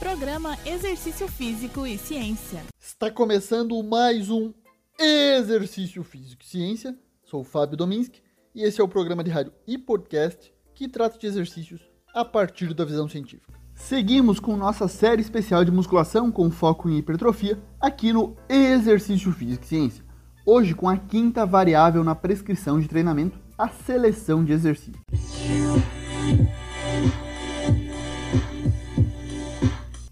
Programa Exercício Físico e Ciência. Está começando mais um Exercício Físico e Ciência. Sou o Fábio Dominski e esse é o programa de rádio e podcast que trata de exercícios a partir da visão científica. Seguimos com nossa série especial de musculação com foco em hipertrofia aqui no Exercício Físico e Ciência. Hoje com a quinta variável na prescrição de treinamento, a seleção de exercícios.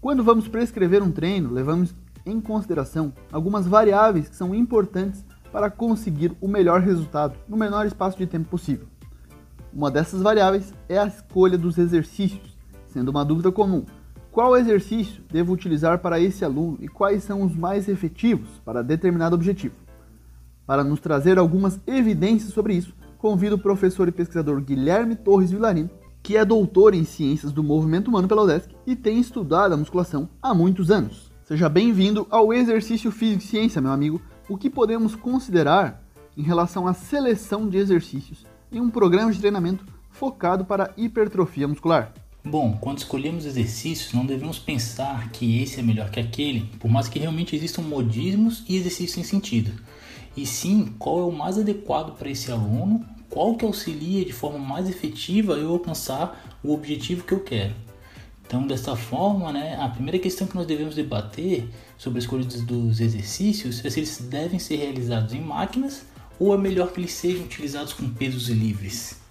Quando vamos prescrever um treino, levamos em consideração algumas variáveis que são importantes para conseguir o melhor resultado no menor espaço de tempo possível. Uma dessas variáveis é a escolha dos exercícios, sendo uma dúvida comum: qual exercício devo utilizar para esse aluno e quais são os mais efetivos para determinado objetivo? Para nos trazer algumas evidências sobre isso, convido o professor e pesquisador Guilherme Torres Vilarino que é doutor em Ciências do Movimento Humano pela UDESC e tem estudado a musculação há muitos anos. Seja bem-vindo ao Exercício Físico e Ciência, meu amigo. O que podemos considerar em relação à seleção de exercícios em um programa de treinamento focado para hipertrofia muscular? Bom, quando escolhemos exercícios, não devemos pensar que esse é melhor que aquele, por mais que realmente existam modismos e exercícios sem sentido. E sim, qual é o mais adequado para esse aluno qual que auxilia de forma mais efetiva eu alcançar o objetivo que eu quero. Então, dessa forma, né, a primeira questão que nós devemos debater sobre a escolha dos exercícios é se eles devem ser realizados em máquinas ou é melhor que eles sejam utilizados com pesos livres.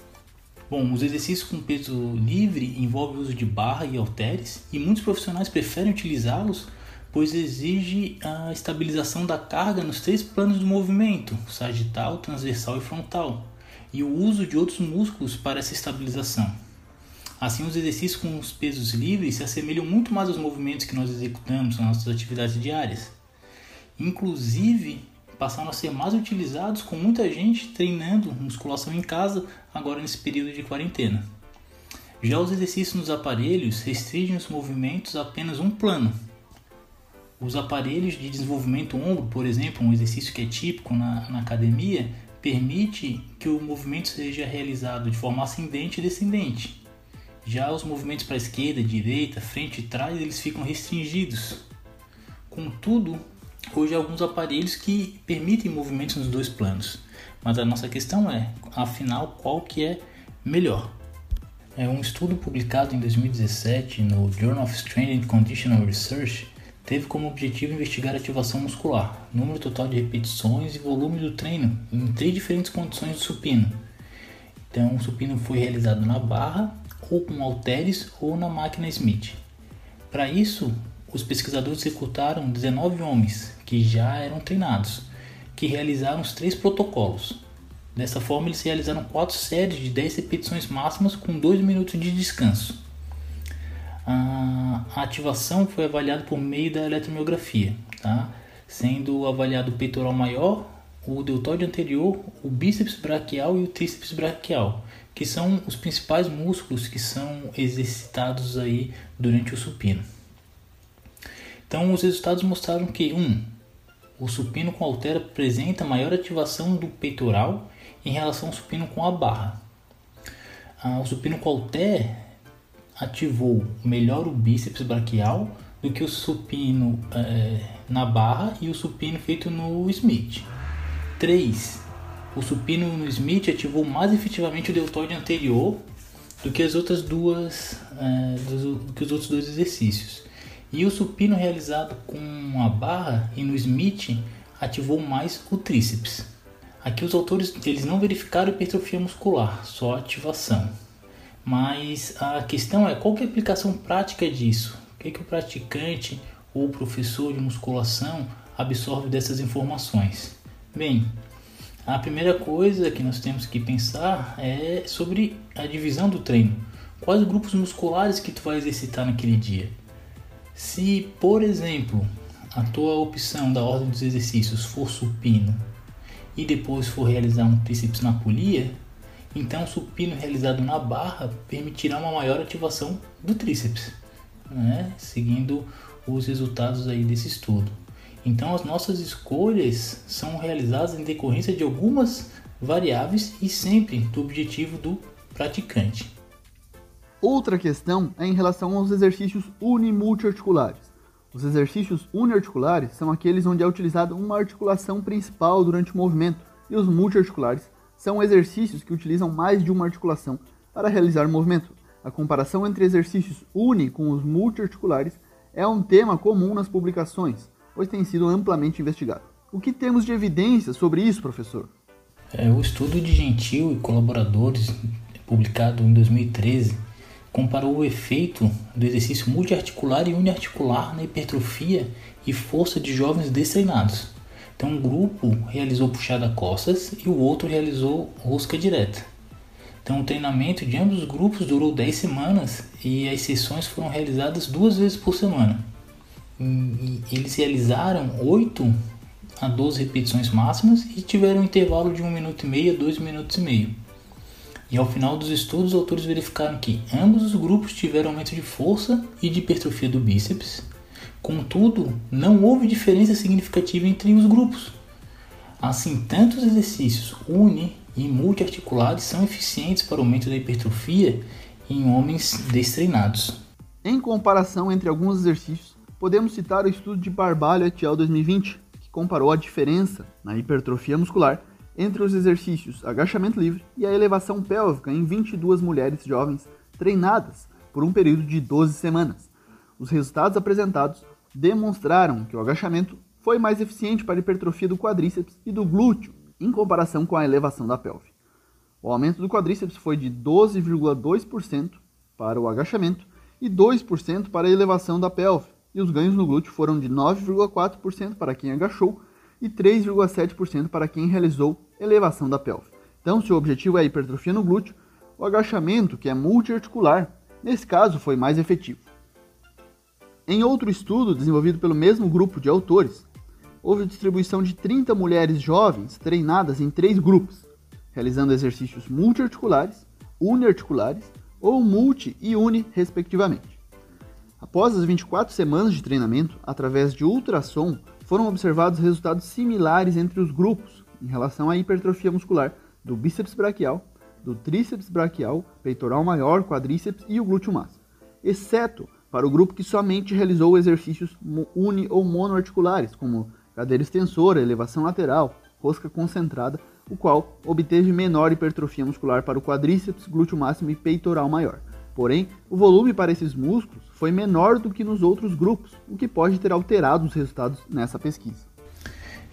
Bom, os exercícios com peso livre envolvem o uso de barra e halteres e muitos profissionais preferem utilizá-los pois exige a estabilização da carga nos três planos do movimento, sagital, transversal e frontal e o uso de outros músculos para essa estabilização. Assim, os exercícios com os pesos livres se assemelham muito mais aos movimentos que nós executamos nas nossas atividades diárias. Inclusive, passaram a ser mais utilizados com muita gente treinando musculação em casa agora nesse período de quarentena. Já os exercícios nos aparelhos restringem os movimentos a apenas um plano. Os aparelhos de desenvolvimento ombro, por exemplo, um exercício que é típico na, na academia, permite que o movimento seja realizado de forma ascendente e descendente. Já os movimentos para a esquerda, direita, frente e trás, eles ficam restringidos. Contudo, hoje há alguns aparelhos que permitem movimentos nos dois planos. Mas a nossa questão é, afinal, qual que é melhor? É um estudo publicado em 2017 no Journal of Strength and Conditional Research teve como objetivo investigar ativação muscular, número total de repetições e volume do treino em três diferentes condições do supino. Então, o supino foi realizado na barra, ou com halteres, ou na máquina Smith. Para isso, os pesquisadores executaram 19 homens que já eram treinados, que realizaram os três protocolos. Dessa forma, eles realizaram quatro séries de 10 repetições máximas com 2 minutos de descanso a ativação foi avaliada por meio da eletromiografia, tá? sendo avaliado o peitoral maior, o deltóide anterior, o bíceps braquial e o tríceps braquial, que são os principais músculos que são exercitados aí durante o supino. Então, os resultados mostraram que 1. Um, o supino com halter apresenta maior ativação do peitoral em relação ao supino com a barra. Ah, o supino com halter ativou melhor o bíceps braquial do que o supino é, na barra e o supino feito no Smith. 3. O supino no Smith ativou mais efetivamente o deltoide anterior do que as outras duas, é, do que os outros dois exercícios. E o supino realizado com a barra e no Smith ativou mais o tríceps. Aqui os autores eles não verificaram hipertrofia muscular, só ativação. Mas a questão é qual que é a aplicação prática disso? O que, é que o praticante ou o professor de musculação absorve dessas informações? Bem, a primeira coisa que nós temos que pensar é sobre a divisão do treino. Quais grupos musculares que tu vai exercitar naquele dia? Se, por exemplo, a tua opção da ordem dos exercícios for supino e depois for realizar um tríceps na polia, então, o supino realizado na barra permitirá uma maior ativação do tríceps, né? seguindo os resultados aí desse estudo. Então, as nossas escolhas são realizadas em decorrência de algumas variáveis e sempre do objetivo do praticante. Outra questão é em relação aos exercícios unimultiarticulares. Os exercícios uniarticulares são aqueles onde é utilizada uma articulação principal durante o movimento, e os multiarticulares são exercícios que utilizam mais de uma articulação para realizar o movimento. A comparação entre exercícios uni com os multiarticulares é um tema comum nas publicações, pois tem sido amplamente investigado. O que temos de evidência sobre isso, professor? É, o estudo de Gentil e colaboradores, publicado em 2013, comparou o efeito do exercício multiarticular e uniarticular na hipertrofia e força de jovens destreinados. Então, um grupo realizou puxada costas e o outro realizou rosca direta. Então, o treinamento de ambos os grupos durou 10 semanas e as sessões foram realizadas duas vezes por semana. E eles realizaram 8 a 12 repetições máximas e tiveram um intervalo de 1 minuto e meio a 2 minutos e meio. E ao final dos estudos, os autores verificaram que ambos os grupos tiveram aumento de força e de hipertrofia do bíceps. Contudo, não houve diferença significativa entre os grupos. Assim, tanto os exercícios uni e multiarticulares são eficientes para o aumento da hipertrofia em homens destreinados. Em comparação entre alguns exercícios, podemos citar o estudo de Barbalho et al. 2020, que comparou a diferença na hipertrofia muscular entre os exercícios agachamento livre e a elevação pélvica em 22 mulheres jovens treinadas por um período de 12 semanas. Os resultados apresentados demonstraram que o agachamento foi mais eficiente para a hipertrofia do quadríceps e do glúteo em comparação com a elevação da pelve. O aumento do quadríceps foi de 12,2% para o agachamento e 2% para a elevação da pelve, e os ganhos no glúteo foram de 9,4% para quem agachou e 3,7% para quem realizou elevação da pelve. Então, se o objetivo é a hipertrofia no glúteo, o agachamento, que é multiarticular, nesse caso foi mais efetivo. Em outro estudo desenvolvido pelo mesmo grupo de autores, houve distribuição de 30 mulheres jovens treinadas em três grupos, realizando exercícios multiarticulares, uniarticulares ou multi e uni, respectivamente. Após as 24 semanas de treinamento, através de ultrassom, foram observados resultados similares entre os grupos em relação à hipertrofia muscular do bíceps braquial, do tríceps braquial, peitoral maior, quadríceps e o glúteo máximo, exceto para o grupo que somente realizou exercícios uni ou monoarticulares, como cadeira extensora, elevação lateral, rosca concentrada, o qual obteve menor hipertrofia muscular para o quadríceps, glúteo máximo e peitoral maior. Porém, o volume para esses músculos foi menor do que nos outros grupos, o que pode ter alterado os resultados nessa pesquisa.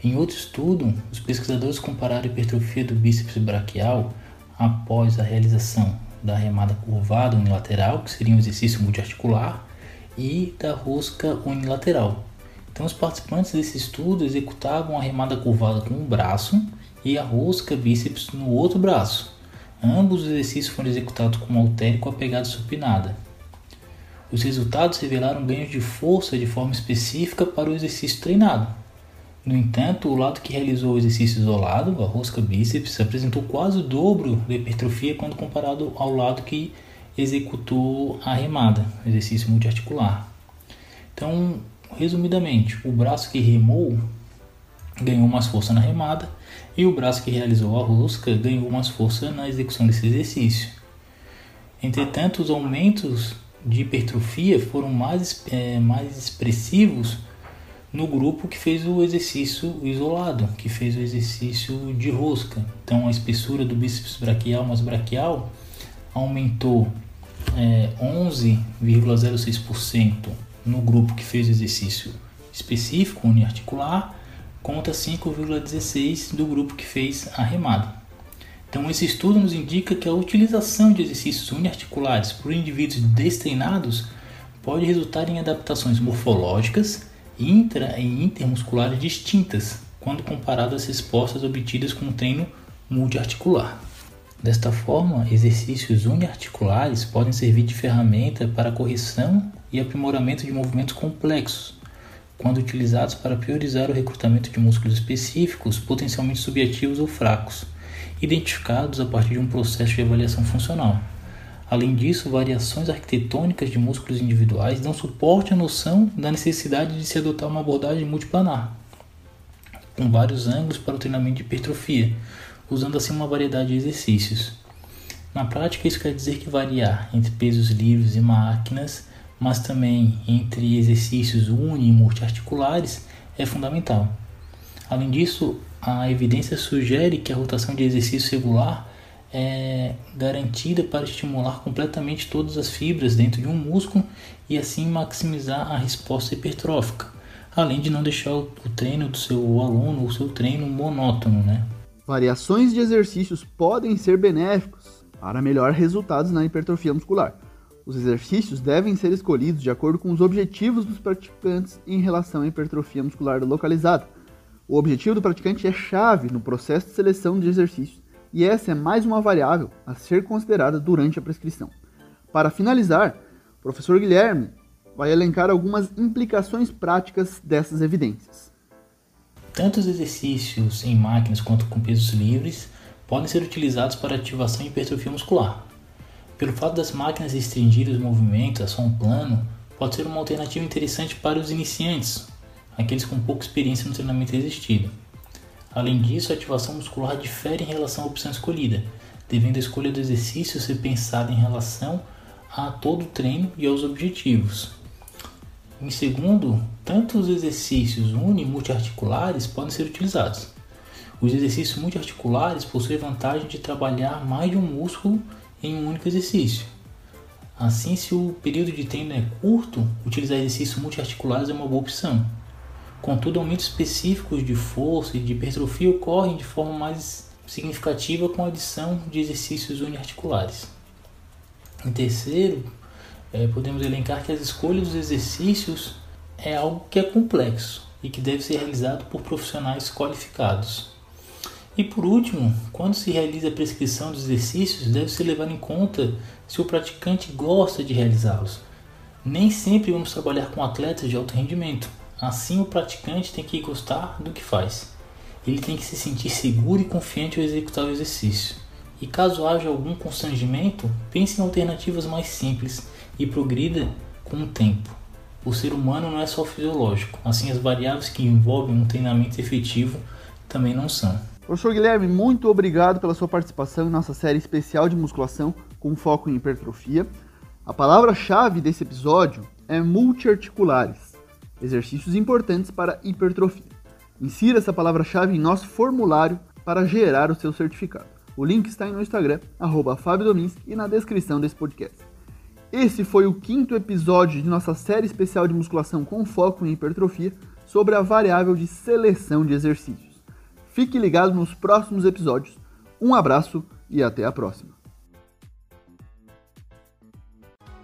Em outro estudo, os pesquisadores compararam a hipertrofia do bíceps braquial após a realização da remada curvada unilateral, que seria um exercício multiarticular, e da rosca unilateral. Então, os participantes desse estudo executavam a remada curvada com um braço e a rosca bíceps no outro braço. Ambos os exercícios foram executados com halter com a pegada supinada. Os resultados revelaram ganhos de força de forma específica para o exercício treinado. No entanto, o lado que realizou o exercício isolado, a rosca bíceps, apresentou quase o dobro da hipertrofia quando comparado ao lado que executou a remada, exercício multiarticular. Então, resumidamente, o braço que remou ganhou mais força na remada e o braço que realizou a rosca ganhou mais força na execução desse exercício. Entretanto, os aumentos de hipertrofia foram mais, é, mais expressivos no grupo que fez o exercício isolado, que fez o exercício de rosca. Então, a espessura do bíceps braquial mais braquial aumentou é, 11,06% no grupo que fez o exercício específico uniarticular conta 5,16 do grupo que fez a remada. Então, esse estudo nos indica que a utilização de exercícios uniarticulares por indivíduos destreinados pode resultar em adaptações morfológicas intra e intermusculares distintas quando comparado às respostas obtidas com o treino multiarticular. Desta forma, exercícios uniarticulares podem servir de ferramenta para correção e aprimoramento de movimentos complexos, quando utilizados para priorizar o recrutamento de músculos específicos, potencialmente subativos ou fracos, identificados a partir de um processo de avaliação funcional. Além disso, variações arquitetônicas de músculos individuais dão suporte à noção da necessidade de se adotar uma abordagem multiplanar, com vários ângulos para o treinamento de hipertrofia, usando assim uma variedade de exercícios. Na prática, isso quer dizer que variar entre pesos livres e máquinas, mas também entre exercícios uni e multiarticulares é fundamental. Além disso, a evidência sugere que a rotação de exercício regular é garantida para estimular completamente todas as fibras dentro de um músculo e assim maximizar a resposta hipertrófica, além de não deixar o treino do seu aluno, o seu treino monótono, né? Variações de exercícios podem ser benéficos para melhor resultados na hipertrofia muscular. Os exercícios devem ser escolhidos de acordo com os objetivos dos praticantes em relação à hipertrofia muscular localizada. O objetivo do praticante é chave no processo de seleção de exercícios e essa é mais uma variável a ser considerada durante a prescrição. Para finalizar, o professor Guilherme vai elencar algumas implicações práticas dessas evidências. Tanto os exercícios em máquinas quanto com pesos livres podem ser utilizados para ativação e hipertrofia muscular. Pelo fato das máquinas restringirem os movimentos a som plano, pode ser uma alternativa interessante para os iniciantes, aqueles com pouca experiência no treinamento resistido. Além disso, a ativação muscular difere em relação à opção escolhida, devendo a escolha do exercício ser pensada em relação a todo o treino e aos objetivos. Em segundo, tanto os exercícios uni e multiarticulares podem ser utilizados. Os exercícios multiarticulares possuem a vantagem de trabalhar mais de um músculo em um único exercício. Assim, se o período de treino é curto, utilizar exercícios multiarticulares é uma boa opção. Contudo, aumentos específicos de força e de hipertrofia ocorrem de forma mais significativa com a adição de exercícios uniarticulares. Em terceiro, é, podemos elencar que as escolhas dos exercícios é algo que é complexo e que deve ser realizado por profissionais qualificados. E por último, quando se realiza a prescrição dos exercícios, deve ser levado em conta se o praticante gosta de realizá-los. Nem sempre vamos trabalhar com atletas de alto rendimento, Assim, o praticante tem que gostar do que faz. Ele tem que se sentir seguro e confiante ao executar o exercício. E caso haja algum constrangimento, pense em alternativas mais simples e progrida com o tempo. O ser humano não é só fisiológico, assim as variáveis que envolvem um treinamento efetivo também não são. Professor Guilherme, muito obrigado pela sua participação em nossa série especial de musculação com foco em hipertrofia. A palavra-chave desse episódio é multiarticulares exercícios importantes para hipertrofia. Insira essa palavra-chave em nosso formulário para gerar o seu certificado. O link está no Instagram, arroba e na descrição desse podcast. Esse foi o quinto episódio de nossa série especial de musculação com foco em hipertrofia sobre a variável de seleção de exercícios. Fique ligado nos próximos episódios. Um abraço e até a próxima.